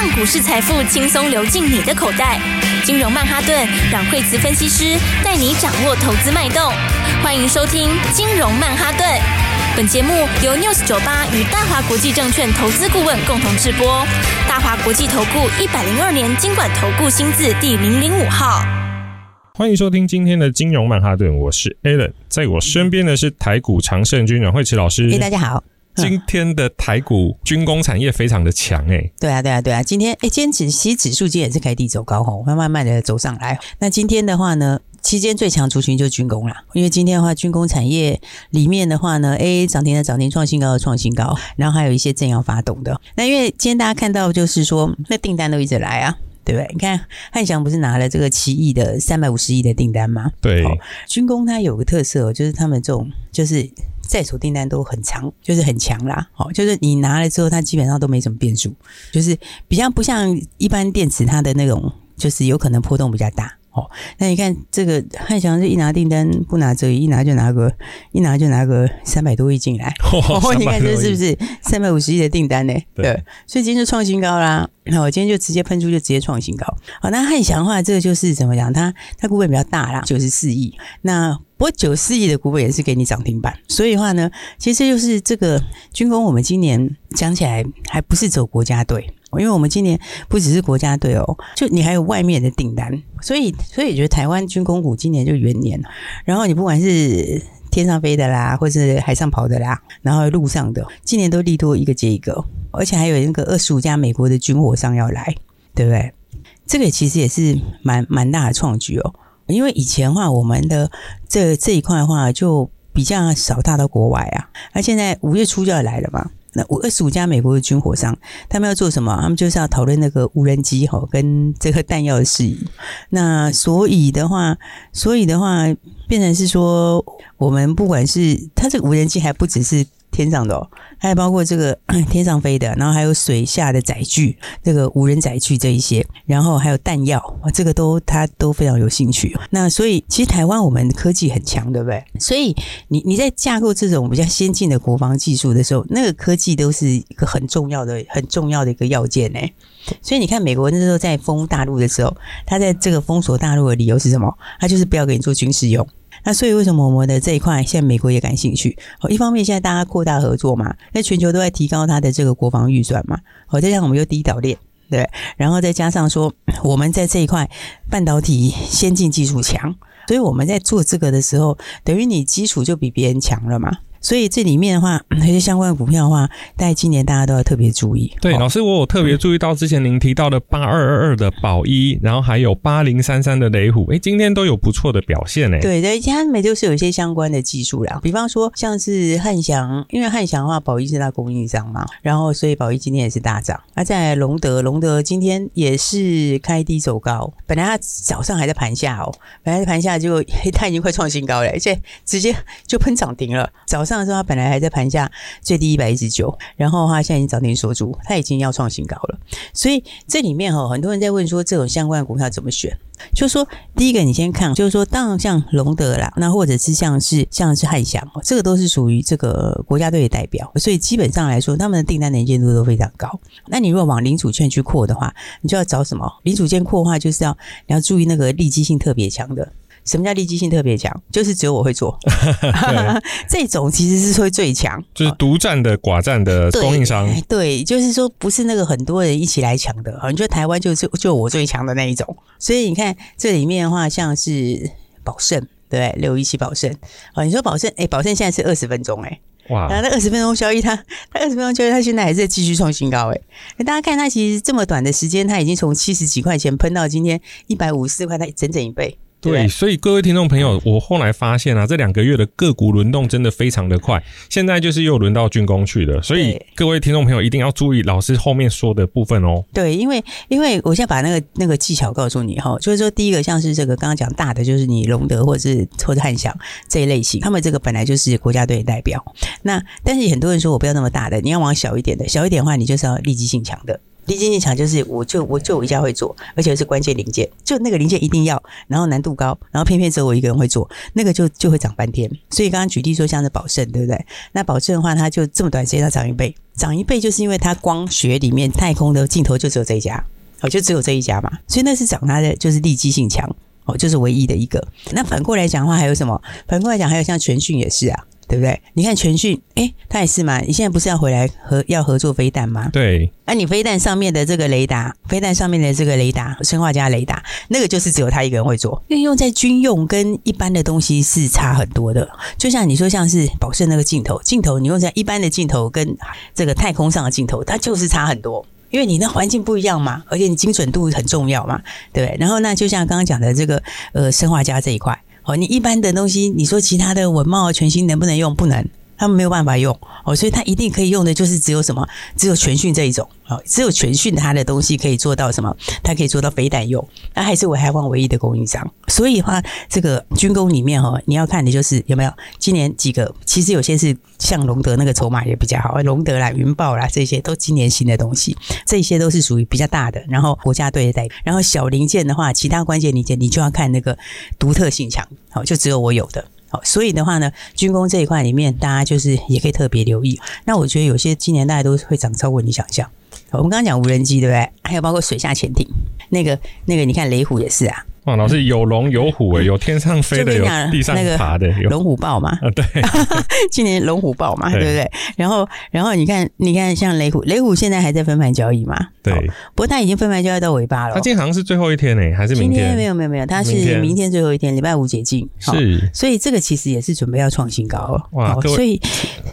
让股市财富轻松流进你的口袋。金融曼哈顿，让惠慈分析师带你掌握投资脉动。欢迎收听金融曼哈顿。本节目由 News 九八与大华国际证券投资顾问共同制播。大华国际投顾一百零二年金管投顾新字第零零五号。欢迎收听今天的金融曼哈顿，我是 Alan，在我身边的是台股常胜军阮惠慈老师。哎，大家好。今天的台股军工产业非常的强诶、欸，对啊对啊对啊，今天诶，今天指其实指数今天也是开低走高吼，慢慢慢的走上来。那今天的话呢，期间最强族群就是军工啦，因为今天的话军工产业里面的话呢，诶，涨停的涨停，创新高的创新高，然后还有一些正要发动的。那因为今天大家看到就是说，那订单都一直来啊，对不对？你看汉翔不是拿了这个七亿的三百五十亿的订单吗？对，军工它有个特色，就是他们这种就是。在手订单都很长，就是很强啦。好，就是你拿了之后，它基本上都没什么变数，就是比较不像一般电池，它的那种就是有可能波动比较大。哦，那你看这个汉翔是一拿订单不拿这一拿就拿个一拿就拿个三百多亿进来。哦，你看这是不是三百五十亿的订单呢？对，所以今天就创新高啦。那我今天就直接喷出，就直接创新高。好，那汉翔的话，这个就是怎么讲？它它股本比较大啦，九十四亿。那不过九十四亿的股本也是给你涨停板。所以的话呢，其实就是这个军工，我们今年讲起来还不是走国家队。因为我们今年不只是国家队哦，就你还有外面的订单，所以所以觉得台湾军工股今年就元年。然后你不管是天上飞的啦，或是海上跑的啦，然后路上的，今年都利多一个接一个，而且还有那个二十五家美国的军火商要来，对不对？这个其实也是蛮蛮大的创举哦。因为以前的话，我们的这这一块的话就比较少大到国外啊，那现在五月初就要来了嘛。那五二十五家美国的军火商，他们要做什么？他们就是要讨论那个无人机哈，跟这个弹药的事宜。那所以的话，所以的话，变成是说，我们不管是它这个无人机，还不只是。天上的哦，还有包括这个 天上飞的，然后还有水下的载具，这个无人载具这一些，然后还有弹药，这个都他都非常有兴趣。那所以其实台湾我们科技很强，对不对？所以你你在架构这种比较先进的国防技术的时候，那个科技都是一个很重要的、很重要的一个要件呢。所以你看，美国那时候在封大陆的时候，他在这个封锁大陆的理由是什么？他就是不要给你做军事用。那所以为什么我们的这一块现在美国也感兴趣？哦，一方面现在大家扩大合作嘛，那全球都在提高它的这个国防预算嘛。哦，再加上我们又第一岛链，对，然后再加上说 我们在这一块半导体先进技术强，所以我们在做这个的时候，等于你基础就比别人强了嘛。所以这里面的话，那些相关的股票的话，在今年大家都要特别注意。对，老师，我有特别注意到之前您提到的八二二二的宝一，然后还有八零三三的雷虎，诶，今天都有不错的表现呢。对对，他们就是有一些相关的技术啦，比方说像是汉翔，因为汉翔的话，宝一是它供应商嘛，然后所以宝一今天也是大涨。那在隆德，隆德今天也是开低走高，本来它早上还在盘下哦，本来在盘下就 它已经快创新高了，而且直接就喷涨停了，早。上的时候，它本来还在盘下最低一百一十九，然后它现在已经涨停锁住，它已经要创新高了。所以这里面哈，很多人在问说，这种相关的股票怎么选？就是说，第一个你先看，就是说，当然像隆德啦，那或者是像是像是汉翔，这个都是属于这个国家队的代表，所以基本上来说，他们的订单能见度都非常高。那你如果往零组件去扩的话，你就要找什么？零组件扩的话，就是要你要注意那个利基性特别强的。什么叫利基性特别强？就是只有我会做 这种其实是会最强，就是独占的寡占的供应商对。对，就是说不是那个很多人一起来抢的，你觉得台湾就是就我最强的那一种。所以你看这里面的话，像是宝盛，对，六一七宝盛啊，你说宝盛，哎，宝胜现在是二十分钟，哎，哇，那二十分钟交易，它，它二十分钟交易，它现在还是在继续创新高，哎，大家看它其实这么短的时间，它已经从七十几块钱喷到今天一百五十四块，它整整一倍。对，所以各位听众朋友，我后来发现啊，这两个月的个股轮动真的非常的快，现在就是又轮到军工去了，所以各位听众朋友一定要注意老师后面说的部分哦。对，因为因为我现在把那个那个技巧告诉你哈，就是说第一个像是这个刚刚讲大的，就是你龙德或者是或者汉翔这一类型，他们这个本来就是国家队代表，那但是很多人说我不要那么大的，你要往小一点的，小一点的话你就是要立即性强的。立基性强就是我就我就我一家会做，而且是关键零件，就那个零件一定要，然后难度高，然后偏偏只有我一个人会做，那个就就会涨半天。所以刚刚举例说像是宝盛，对不对？那宝盛的话，它就这么短时间它涨一倍，涨一倍就是因为它光学里面太空的镜头就只有这一家，哦，就只有这一家嘛，所以那是涨它的就是立基性强，哦，就是唯一的一个。那反过来讲的话，还有什么？反过来讲还有像全讯也是啊。对不对？你看全讯，诶，他也是嘛。你现在不是要回来合要合作飞弹吗？对。那、啊、你飞弹上面的这个雷达，飞弹上面的这个雷达，生化加雷达，那个就是只有他一个人会做。因为用在军用跟一般的东西是差很多的。就像你说，像是宝盛那个镜头，镜头你用在一般的镜头跟这个太空上的镜头，它就是差很多。因为你那环境不一样嘛，而且你精准度很重要嘛，对不对？然后那就像刚刚讲的这个呃生化家这一块。哦，你一般的东西，你说其他的稳懋、全新能不能用？不能。他们没有办法用哦，所以他一定可以用的就是只有什么，只有全讯这一种哦，只有全讯它的东西可以做到什么？它可以做到飞弹用，那还是我台湾唯一的供应商。所以的话，这个军工里面哈，你要看的就是有没有今年几个，其实有些是像龙德那个筹码也比较好，龙德啦、云豹啦这些都今年新的东西，这些都是属于比较大的。然后国家队的代，然后小零件的话，其他关键零件你就要看那个独特性强，好，就只有我有的。好，所以的话呢，军工这一块里面，大家就是也可以特别留意。那我觉得有些今年大家都会涨超过你想象。我们刚刚讲无人机，对不对？还有包括水下潜艇，那个那个，你看雷虎也是啊。哇，老师有龙有虎诶，有天上飞的，有地上爬的，有龙虎豹嘛？啊，对，今年龙虎豹嘛，对不对？然后，然后你看，你看像雷虎，雷虎现在还在分盘交易嘛？对，不过它已经分盘交易到尾巴了。它今天好像是最后一天呢，还是明天？今天没有没有没有，它是明天最后一天，礼拜五解禁。是，所以这个其实也是准备要创新高哦。哇，所以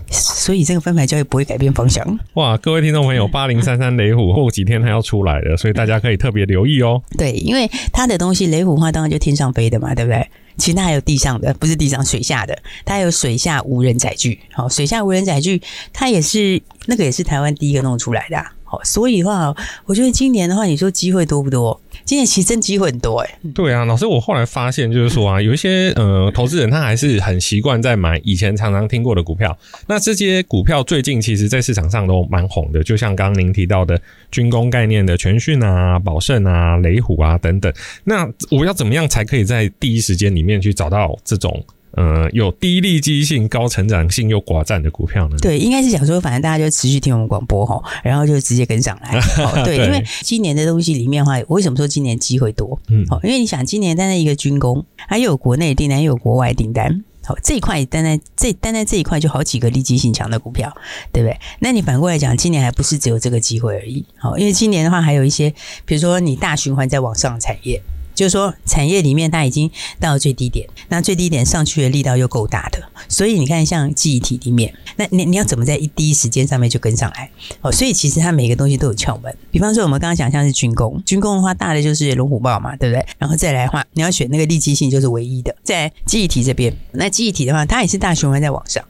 所以这个分盘交易不会改变方向。哇，各位听众朋友，八零三三雷虎后几天它要出来了，所以大家可以特别留意哦。对，因为它的东西雷虎花，当然就天上。飞的嘛，对不对？其实它还有地上的，不是地上，水下的，它还有水下无人载具。好，水下无人载具，它也是那个也是台湾第一个弄出来的。好，所以的话，我觉得今年的话，你说机会多不多？今年其实真机会很多哎、欸。对啊，老师，我后来发现就是说啊，有一些呃投资人他还是很习惯在买以前常常听过的股票。那这些股票最近其实在市场上都蛮红的，就像刚刚您提到的军工概念的全讯啊、宝盛啊、雷虎啊等等。那我要怎么样才可以在第一时间里面去找到这种？呃，有低利基性、高成长性又寡占的股票呢？对，应该是想说，反正大家就持续听我们广播吼，然后就直接跟上来。对，因为今年的东西里面的话，我为什么说今年机会多？嗯，好，因为你想，今年单单一个军工，又有国内订单，又有国外订单，好，这一块单单这单单这一块就好几个利基性强的股票，对不对？那你反过来讲，今年还不是只有这个机会而已。好，因为今年的话，还有一些，比如说你大循环在往上产业。就是说，产业里面它已经到了最低点，那最低点上去的力道又够大的，所以你看，像记忆体里面，那你你要怎么在一第一时间上面就跟上来？哦，所以其实它每个东西都有窍门。比方说，我们刚刚讲像是军工，军工的话，大的就是龙虎豹嘛，对不对？然后再来的话，你要选那个利基性就是唯一的。在记忆体这边，那记忆体的话，它也是大循环在往上。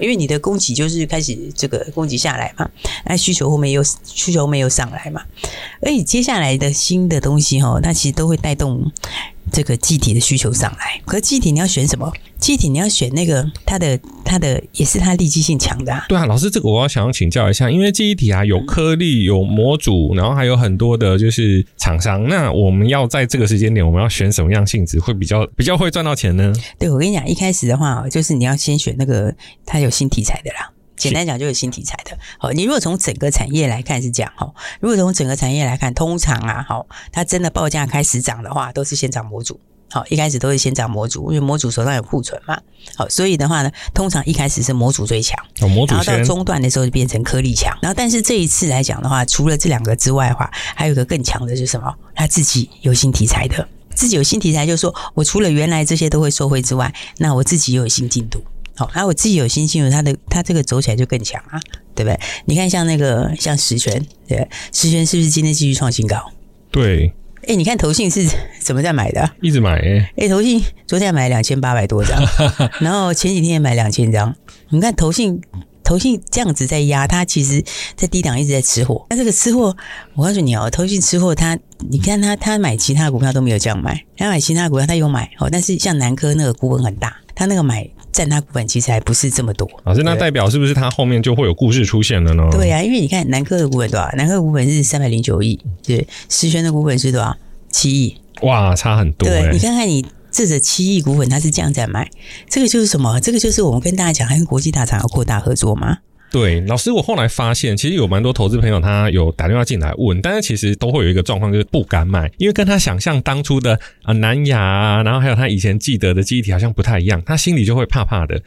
因为你的供给就是开始这个供给下来嘛，那需求后面又需求没有上来嘛，所以接下来的新的东西哈，它其实都会带动。这个记忆体的需求上来，可是记忆体你要选什么？记忆体你要选那个它的它的也是它利基性强的啊。对啊，老师，这个我要想要请教一下，因为记忆体啊有颗粒、有模组，然后还有很多的就是厂商。那我们要在这个时间点，我们要选什么样性质会比较比较会赚到钱呢？对，我跟你讲，一开始的话，就是你要先选那个它有新题材的啦。简单讲就是新题材的，好，你如果从整个产业来看是这样哈，如果从整个产业来看，通常啊，好，它真的报价开始涨的话，都是先涨模组，好，一开始都是先涨模组，因为模组手上有库存嘛，好，所以的话呢，通常一开始是模组最强，哦，模组，然后到中段的时候就变成颗粒强，然后但是这一次来讲的话，除了这两个之外的话，还有一个更强的是什么？他自己有新题材的，自己有新题材，就是说我除了原来这些都会收回之外，那我自己又有新进度。好，那我自己有信心，它的它这个走起来就更强啊，对不对？你看像那个像十銓，对，十銓是不是今天继续创新高？对，哎，你看投信是怎么在买的？一直买哎，哎，投信昨天买两千八百多张，然后前几天也买两千张。你看投信投信这样子在压，它其实在低档一直在吃货。那这个吃货，我告诉你哦，投信吃货，它你看它，它买其他股票都没有这样买，它买其他股票它有买哦，但是像南科那个股本很大，它那个买。占他股本其实还不是这么多。老师，那代表是不是他后面就会有故事出现了呢？对啊，因为你看南科的股本多少？南科股本是三百零九亿，对，石轩的股本是多少？七亿。哇，差很多、欸。对，你看看你这个七亿股本，他是这样在买，这个就是什么？这个就是我们跟大家讲，还跟国际大厂要扩大合作吗？对，老师，我后来发现，其实有蛮多投资朋友他有打电话进来问，但是其实都会有一个状况，就是不敢买，因为跟他想象当初的啊南亚啊，然后还有他以前记得的记忆体好像不太一样，他心里就会怕怕的。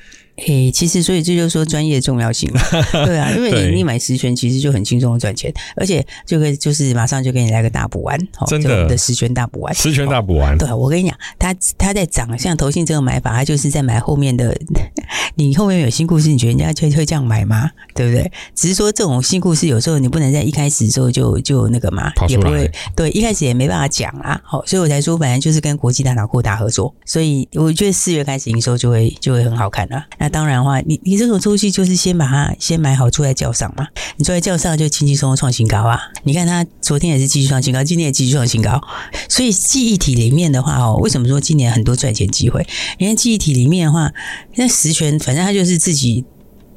诶、欸，其实所以这就是说专业的重要性嘛，对啊，因为你你买十全其实就很轻松的赚钱，而且就可以就是马上就给你来个大补丸，真的的十全大补丸，十全大补丸。对，我跟你讲，他他在涨，像投信这个买法，他就是在买后面的。你后面有新故事，你觉得人家就会这样买吗？对不对？只是说这种新故事有时候你不能在一开始的时候就就那个嘛，也不会对一开始也没办法讲啊。好，所以我才说，本来就是跟国际大厂扩大合作，所以我觉得四月开始营收就会就会很好看了。那当然话，你你这种周期就是先把它先买好，坐在轿上嘛。你坐在轿上就轻轻松松创新高啊！你看它昨天也是继续创新高，今天也继续创新高。所以记忆体里面的话哦，为什么说今年很多赚钱机会？因为记忆体里面的话，那十銓反正它就是自己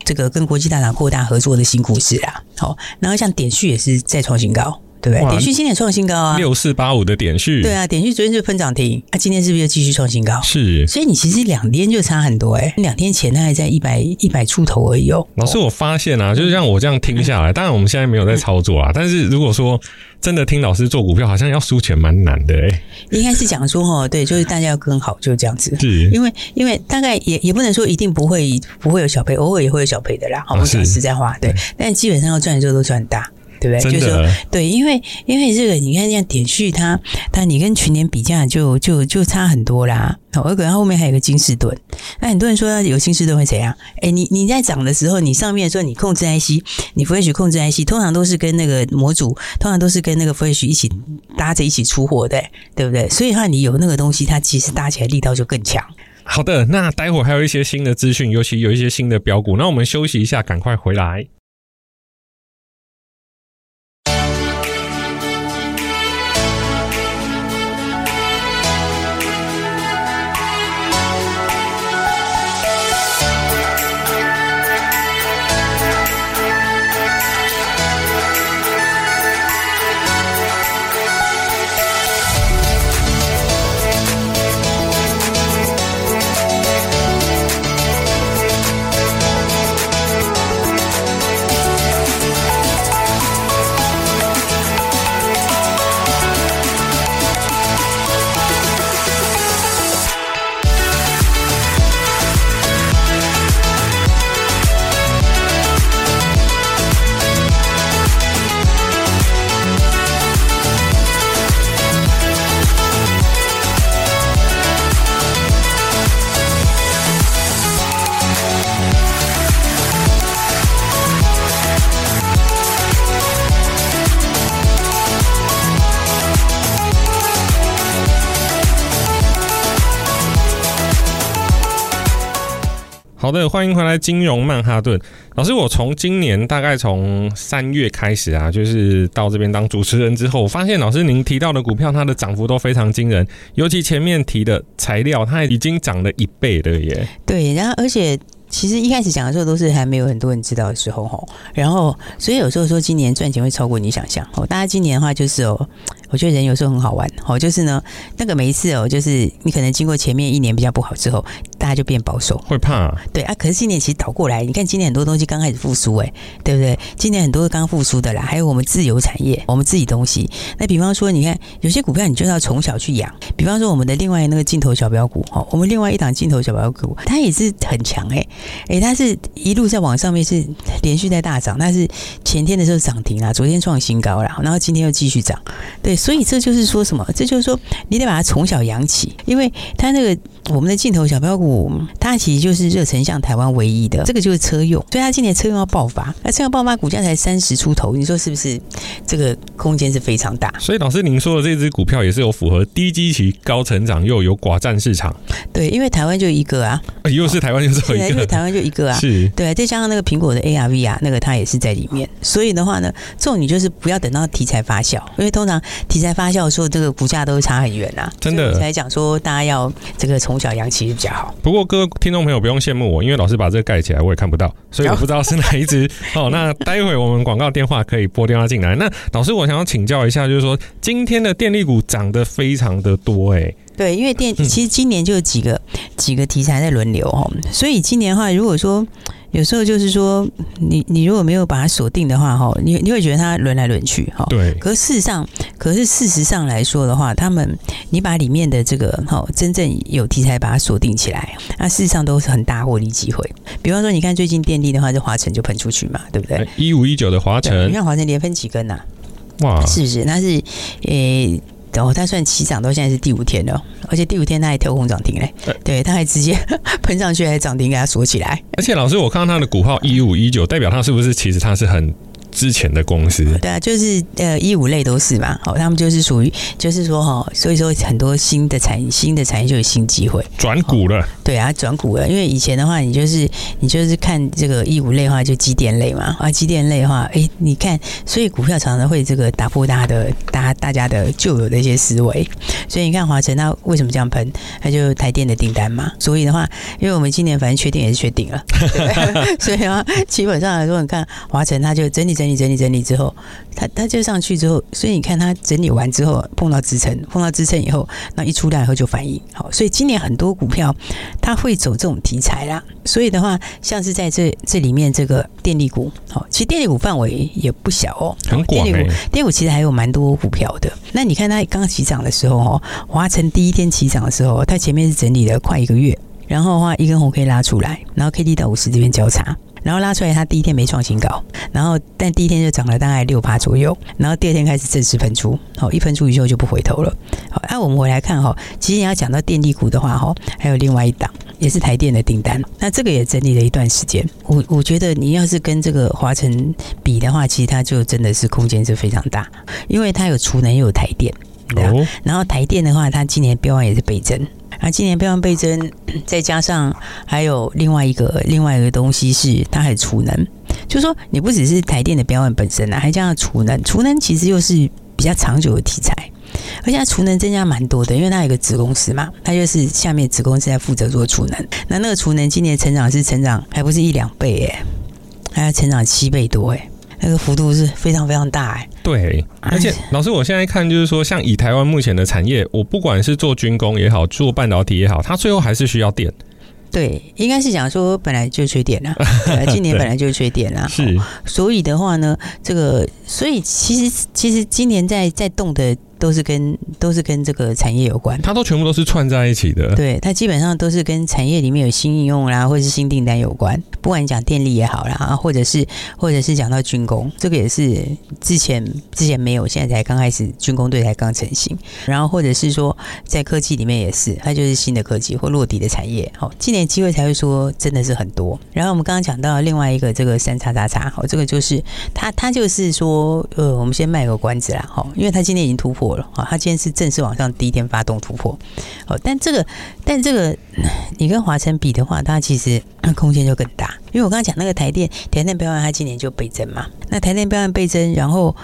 这个跟国际大厂扩大合作的新故事啊。好，然后像典旭也是再创新高。对不对？点序今天创新高啊，六四八五的点序。对啊，点序昨天就喷涨停，啊，今天是不是又继续创新高？是，所以你其实两天就差很多哎、欸，两天前它还在一百一百出头而已哦。老师，我发现啊，就是像我这样听下来，嗯、当然我们现在没有在操作啊，嗯、但是如果说真的听老师做股票，好像要输钱蛮难的哎、欸。应该是讲说哦，对，就是大家要跟好，就是这样子。是，因为因为大概也也不能说一定不会不会有小赔，偶尔也会有小赔的啦。好，我讲实在话，对，但基本上要赚的时候都赚大。对不对？就是说，对，因为因为这个，你看像点序它，它你跟去年比价就就就差很多啦。好，而且它后面还有个金士顿，那很多人说有金士顿会怎样？哎，你你在涨的时候，你上面说你控制 IC，你 Flash 控制 IC，通常都是跟那个模组，通常都是跟那个 Flash 一起搭着一起出货的，对不对？所以的话，你有那个东西，它其实搭起来力道就更强。好的，那待会儿还有一些新的资讯，尤其有一些新的标股，那我们休息一下，赶快回来。的，欢迎回来，金融曼哈顿老师。我从今年大概从三月开始啊，就是到这边当主持人之后，我发现老师您提到的股票，它的涨幅都非常惊人，尤其前面提的材料，它已经涨了一倍了耶。对，然后而且。其实一开始讲的时候都是还没有很多人知道的时候吼，然后所以有时候说今年赚钱会超过你想象哦。大家今年的话就是哦，我觉得人有时候很好玩哦，就是呢那个每一次哦，就是你可能经过前面一年比较不好之后，大家就变保守，会怕。对啊，可是今年其实倒过来，你看今年很多东西刚开始复苏诶，对不对？今年很多刚复苏的啦，还有我们自由产业，我们自己东西。那比方说，你看有些股票你就要从小去养，比方说我们的另外那个镜头小标股哦，我们另外一档镜头小标股，它也是很强诶。诶，它是一路在往上面是连续在大涨，它是前天的时候涨停啊，昨天创新高了，然后今天又继续涨，对，所以这就是说什么？这就是说你得把它从小养起，因为它那个我们的镜头小标股，它其实就是热成像台湾唯一的，这个就是车用，所以它今年车用要爆发，那车用爆发股价才三十出头，你说是不是？这个空间是非常大。所以老师您说的这只股票也是有符合低基期、高成长又有寡占市场。对，因为台湾就一个啊，又是台湾又是一个，因为台湾就一个。啊，是对，再加上那个苹果的 ARV 啊，那个它也是在里面，所以的话呢，这种你就是不要等到题材发酵，因为通常题材发酵的时候，这个股价都会差很远啊。真的，才讲说大家要这个从小养起比较好。不过各位听众朋友不用羡慕我，因为老师把这个盖起来，我也看不到，所以我不知道是哪一只。哦，那待会我们广告电话可以拨电话进来。那老师，我想要请教一下，就是说今天的电力股涨得非常的多，哎。对，因为电其实今年就有几个、嗯、几个题材在轮流哦，所以今年的话，如果说有时候就是说你你如果没有把它锁定的话哈，你你会觉得它轮来轮去哈。对。可是事实上，可是事实上来说的话，他们你把里面的这个哈真正有题材把它锁定起来，那事实上都是很大获利机会。比方说，你看最近电力的话，这华晨就喷出去嘛，对不对？一五一九的华晨，你看华晨连分几根呐、啊？哇，是不是？那是诶。欸哦，它算起涨到现在是第五天了，而且第五天它还跳空涨停嘞，对，它还直接 喷上去，还涨停给它锁起来。而且老师，我看到它的股号一五一九，代表它是不是其实它是很。之前的公司，对啊，就是呃，一五类都是嘛，好，他们就是属于，就是说哈，所以说很多新的产新的产业就有新机会。转股了，对啊，转股了，因为以前的话，你就是你就是看这个一五类的话，就机电类嘛，啊，机电类的话，哎，你看，所以股票常常会这个打破大家的大大家的旧有的一些思维，所以你看华晨它为什么这样喷？它就台电的订单嘛，所以的话，因为我们今年反正确定也是确定了，对 所以的话，基本上来说，你看华晨它就整体。整理整理整理之后，它它就上去之后，所以你看它整理完之后碰到支撑，碰到支撑以后，那一出量以后就反应好，所以今年很多股票它会走这种题材啦。所以的话，像是在这这里面这个电力股，好，其实电力股范围也不小哦，电力股电力股其实还有蛮多股票的。那你看它刚起涨的时候哦，华晨第一天起涨的时候，它前面是整理了快一个月，然后的话一根红 K 拉出来，然后 K D 到五十这边交叉。然后拉出来，它第一天没创新高，然后但第一天就涨了大概六趴左右，然后第二天开始正式喷出，好，一喷出以后就不回头了。好，那我们回来看哈，其实你要讲到电力股的话哈，还有另外一档也是台电的订单，那这个也整理了一段时间。我我觉得你要是跟这个华晨比的话，其实它就真的是空间是非常大，因为它有储能又有台电，然后台电的话，它今年标案也是倍增。啊今年标案倍增，再加上还有另外一个另外一个东西是它还储能，就是说你不只是台电的标案本身啊，还加上储能，储能其实又是比较长久的题材，而且它储能增加蛮多的，因为它有个子公司嘛，它就是下面子公司在负责做储能，那那个储能今年成长是成长还不是一两倍耶，还要成长七倍多哎。那个幅度是非常非常大哎，对，而且老师，我现在看就是说，像以台湾目前的产业，我不管是做军工也好，做半导体也好，它最后还是需要电。对，应该是讲说本来就缺电 了，今年本来就缺电了，是，所以的话呢，这个，所以其实其实今年在在动的。都是跟都是跟这个产业有关，它都全部都是串在一起的。对，它基本上都是跟产业里面有新应用啦，或者是新订单有关。不管你讲电力也好啦，或者是或者是讲到军工，这个也是之前之前没有，现在才刚开始，军工队才刚成型。然后或者是说在科技里面也是，它就是新的科技或落地的产业。好，今年机会才会说真的是很多。然后我们刚刚讲到另外一个这个三叉叉叉，好，这个就是它它就是说呃，我们先卖个关子啦，好，因为它今天已经突破。好，它今天是正式往上第一天发动突破，好，但这个，但这个，你跟华晨比的话，它其实 空间就更大，因为我刚刚讲那个台电，台电标案它今年就倍增嘛，那台电标案倍增，然后，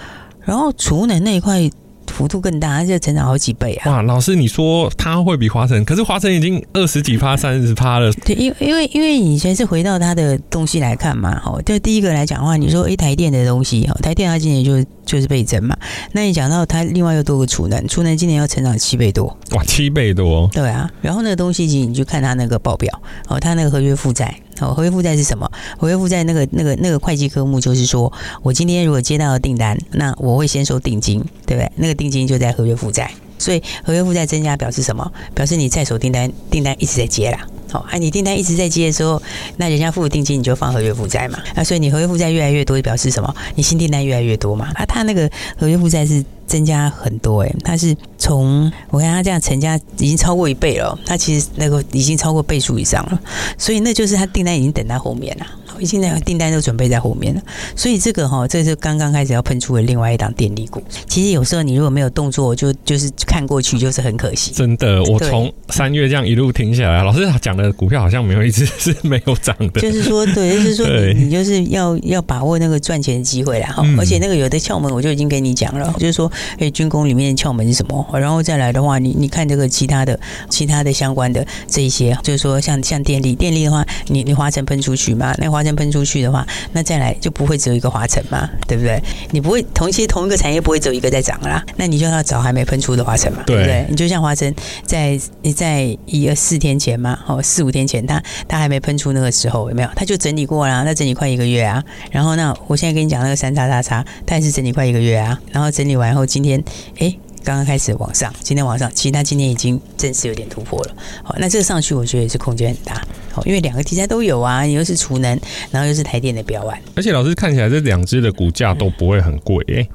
然后储能那一块。幅度更大，而且成长好几倍啊！哇，老师，你说它会比华晨，可是华晨已经二十几趴、三十趴了。对，因为因为因为以前是回到它的东西来看嘛，哈，就第一个来讲的话，你说一台电的东西，哈，台电它今年就就是倍增嘛。那你讲到它另外又多个储能，储能今年要成长七倍多，哇，七倍多，对啊。然后那个东西，其实你就看它那个报表，哦，它那个合约负债。哦，合约负债是什么？合约负债那个、那个、那个会计科目就是说，我今天如果接到了订单，那我会先收定金，对不对？那个定金就在合约负债，所以合约负债增加表示什么？表示你在手订单，订单一直在接啦。好，哎，你订单一直在接的时候，那人家付了定金你就放合约负债嘛。那，所以你合约负债越来越多，就表示什么？你新订单越来越多嘛。啊，他那个合约负债是。增加很多哎，他是从我看他这样成家已经超过一倍了，他其实那个已经超过倍数以上了，所以那就是他订单已经等在后面了。已经那个订单都准备在后面了。所以这个哈，这是刚刚开始要喷出的另外一档电力股。其实有时候你如果没有动作，就就是看过去就是很可惜。真的，我从三月这样一路听下来，老师讲的股票好像没有一只 是没有涨的。就是说，对，就是说你，你就是要要把握那个赚钱的机会啦。哈、嗯。而且那个有的窍门，我就已经跟你讲了，就是说，哎，军工里面的窍门是什么？然后再来的话，你你看这个其他的、其他的相关的这一些，就是说像像电力，电力的话，你你华晨喷出去嘛？那华城喷出去的话，那再来就不会只有一个华晨嘛？对不对？你不会同期同一个产业不会只有一个在涨啦，那你就要找还没喷出的华晨嘛？对不对？你就像华晨在你在一二四天前嘛，哦四五天前，他他还没喷出那个时候有没有？他就整理过啦，那整理快一个月啊。然后那我现在跟你讲那个三叉叉叉，他也是整理快一个月啊。然后整理完后，今天哎。刚刚开始往上，今天往上，其实它今天已经正式有点突破了。好，那这个上去我觉得也是空间很大。好，因为两个题材都有啊，你又是储能，然后又是台电的标案，而且老师看起来这两只的股价都不会很贵诶。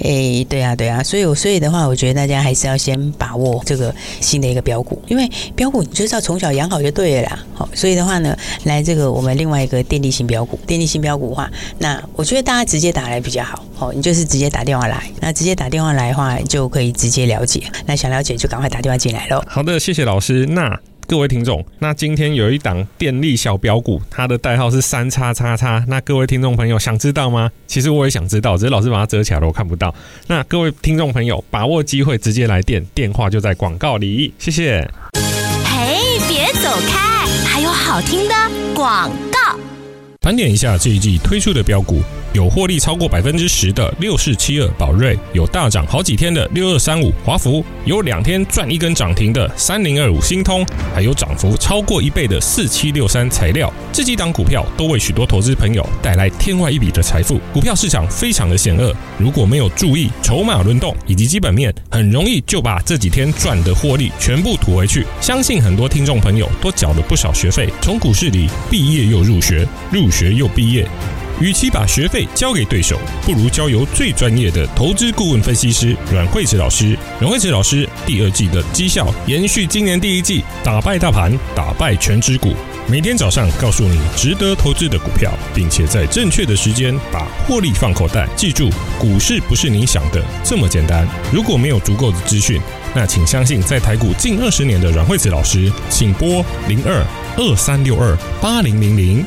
哎、欸，对啊，对啊，所以，我所以的话，我觉得大家还是要先把握这个新的一个标股，因为标股你就是要从小养好就对了啦。好，所以的话呢，来这个我们另外一个电力型标股，电力型标股的话，那我觉得大家直接打来比较好。好，你就是直接打电话来，那直接打电话来的话，就可以直接了解。那想了解就赶快打电话进来喽。好的，谢谢老师。那。各位听众，那今天有一档电力小标股，它的代号是三叉叉叉。那各位听众朋友想知道吗？其实我也想知道，只是老师把它遮起来了，我看不到。那各位听众朋友，把握机会，直接来电，电话就在广告里。谢谢。嘿，别走开，还有好听的广告。盘点一下这一季推出的标股。有获利超过百分之十的六四七二宝瑞，有大涨好几天的六二三五华孚，有两天赚一根涨停的三零二五新通，还有涨幅超过一倍的四七六三材料。这几档股票都为许多投资朋友带来天外一笔的财富。股票市场非常的险恶，如果没有注意筹码轮动以及基本面，很容易就把这几天赚的获利全部吐回去。相信很多听众朋友都缴了不少学费，从股市里毕业又入学，入学又毕业。与其把学费交给对手，不如交由最专业的投资顾问分析师阮慧慈老师。阮慧慈老师第二季的绩效延续今年第一季，打败大盘，打败权值股。每天早上告诉你值得投资的股票，并且在正确的时间把获利放口袋。记住，股市不是你想的这么简单。如果没有足够的资讯，那请相信在台股近二十年的阮慧慈老师，请拨零二二三六二八零零零。